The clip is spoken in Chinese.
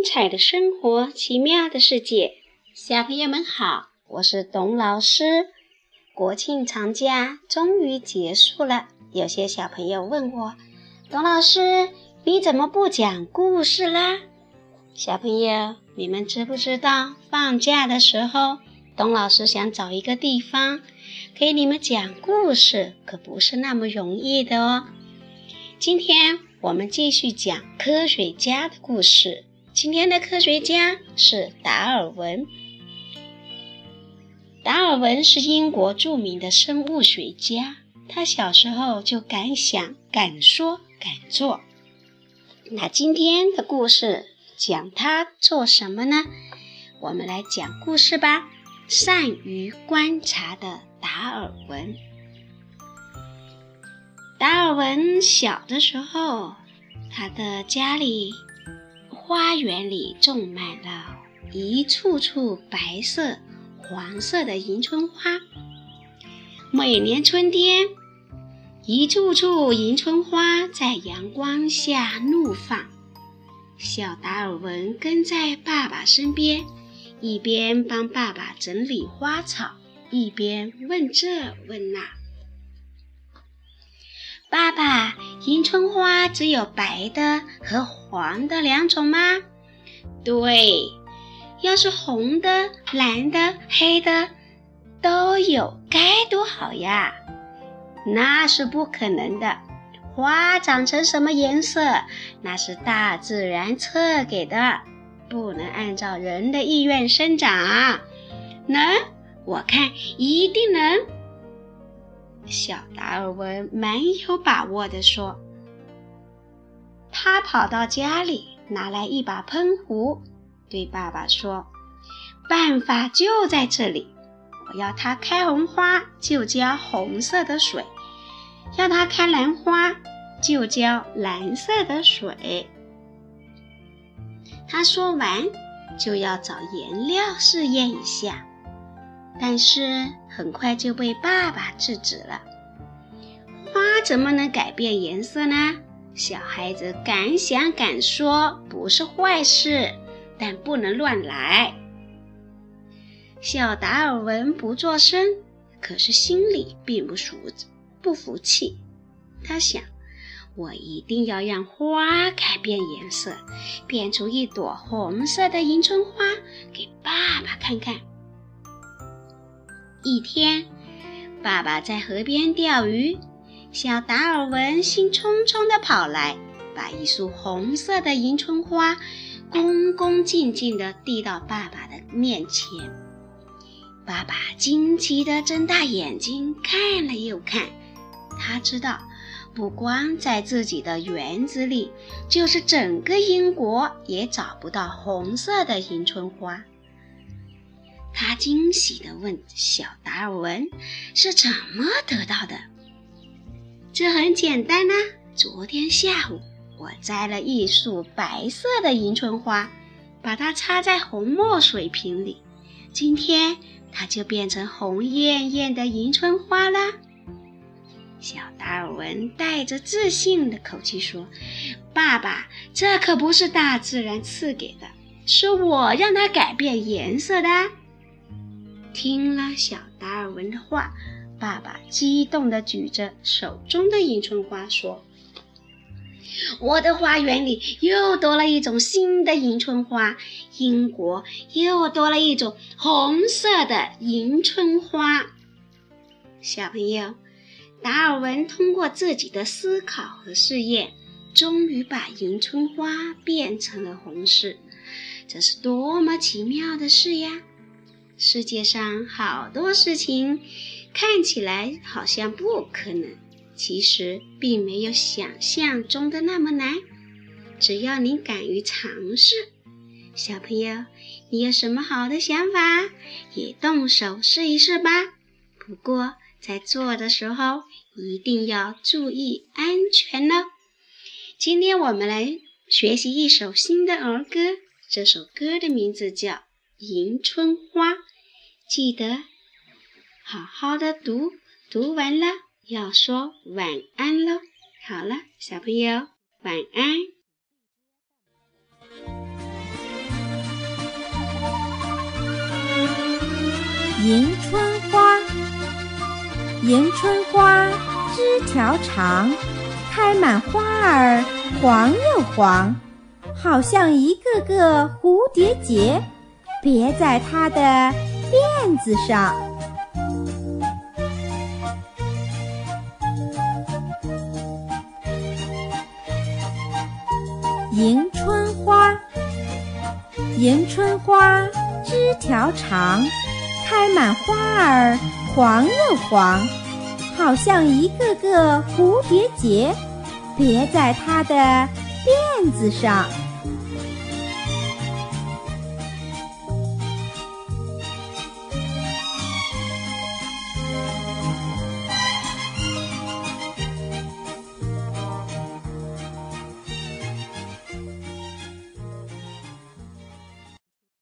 精彩的生活，奇妙的世界。小朋友们好，我是董老师。国庆长假终于结束了，有些小朋友问我：“董老师，你怎么不讲故事啦？”小朋友，你们知不知道，放假的时候，董老师想找一个地方给你们讲故事，可不是那么容易的哦。今天我们继续讲科学家的故事。今天的科学家是达尔文。达尔文是英国著名的生物学家，他小时候就敢想、敢说、敢做。那今天的故事讲他做什么呢？我们来讲故事吧。善于观察的达尔文。达尔文小的时候，他的家里花园里种满了一簇簇白色、黄色的迎春花。每年春天，一簇簇迎春花在阳光下怒放。小达尔文跟在爸爸身边，一边帮爸爸整理花草，一边问这问那。爸爸，迎春花只有白的和黄的两种吗？对，要是红的、蓝的、黑的都有，该多好呀！那是不可能的，花长成什么颜色，那是大自然赐给的，不能按照人的意愿生长。能？我看一定能。小达尔文蛮有把握地说：“他跑到家里，拿来一把喷壶，对爸爸说：‘办法就在这里。我要它开红花，就浇红色的水；要它开兰花，就浇蓝色的水。’他说完，就要找颜料试验一下。”但是很快就被爸爸制止了。花怎么能改变颜色呢？小孩子敢想敢说不是坏事，但不能乱来。小达尔文不作声，可是心里并不服不服气。他想：我一定要让花改变颜色，变出一朵红色的迎春花给爸爸看看。一天，爸爸在河边钓鱼，小达尔文兴冲冲地跑来，把一束红色的迎春花恭恭敬敬地递到爸爸的面前。爸爸惊奇地睁大眼睛看了又看，他知道，不光在自己的园子里，就是整个英国也找不到红色的迎春花。他惊喜地问小达尔文：“是怎么得到的？”这很简单呐。昨天下午，我摘了一束白色的迎春花，把它插在红墨水瓶里，今天它就变成红艳艳的迎春花啦。小达尔文带着自信的口气说：“爸爸，这可不是大自然赐给的，是我让它改变颜色的。”听了小达尔文的话，爸爸激动地举着手中的迎春花说：“我的花园里又多了一种新的迎春花，英国又多了一种红色的迎春花。”小朋友，达尔文通过自己的思考和试验，终于把迎春花变成了红色，这是多么奇妙的事呀！世界上好多事情看起来好像不可能，其实并没有想象中的那么难。只要你敢于尝试，小朋友，你有什么好的想法，也动手试一试吧。不过在做的时候一定要注意安全哦。今天我们来学习一首新的儿歌，这首歌的名字叫《迎春花》。记得。好好的读读完了要说晚安喽好了小朋友晚安。迎春花迎春花枝条长开满花儿黄又黄好像一个个蝴蝶结。别在它的辫子上。迎春花，迎春花枝条长。开满花儿黄又黄，好像一个个蝴蝶结，别在它的辫子上。